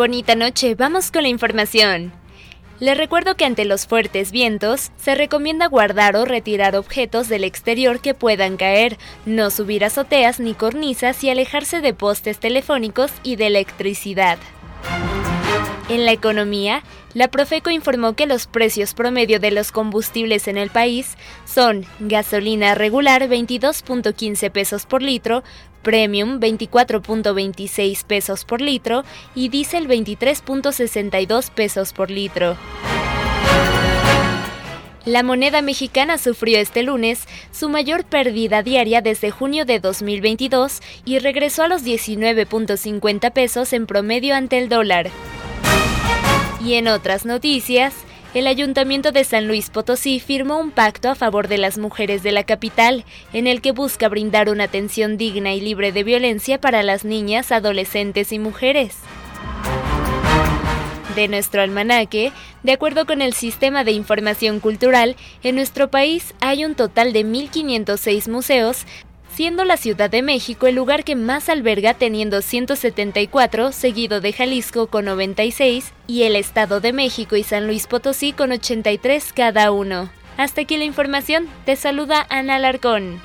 Bonita noche, vamos con la información. Les recuerdo que ante los fuertes vientos se recomienda guardar o retirar objetos del exterior que puedan caer, no subir azoteas ni cornisas y alejarse de postes telefónicos y de electricidad. En la economía, la Profeco informó que los precios promedio de los combustibles en el país son gasolina regular 22.15 pesos por litro, premium 24.26 pesos por litro y diésel 23.62 pesos por litro. La moneda mexicana sufrió este lunes su mayor pérdida diaria desde junio de 2022 y regresó a los 19.50 pesos en promedio ante el dólar. Y en otras noticias, el Ayuntamiento de San Luis Potosí firmó un pacto a favor de las mujeres de la capital, en el que busca brindar una atención digna y libre de violencia para las niñas, adolescentes y mujeres. De nuestro almanaque, de acuerdo con el Sistema de Información Cultural, en nuestro país hay un total de 1.506 museos, siendo la Ciudad de México el lugar que más alberga teniendo 174, seguido de Jalisco con 96 y el Estado de México y San Luis Potosí con 83 cada uno. Hasta aquí la información, te saluda Ana Larcón.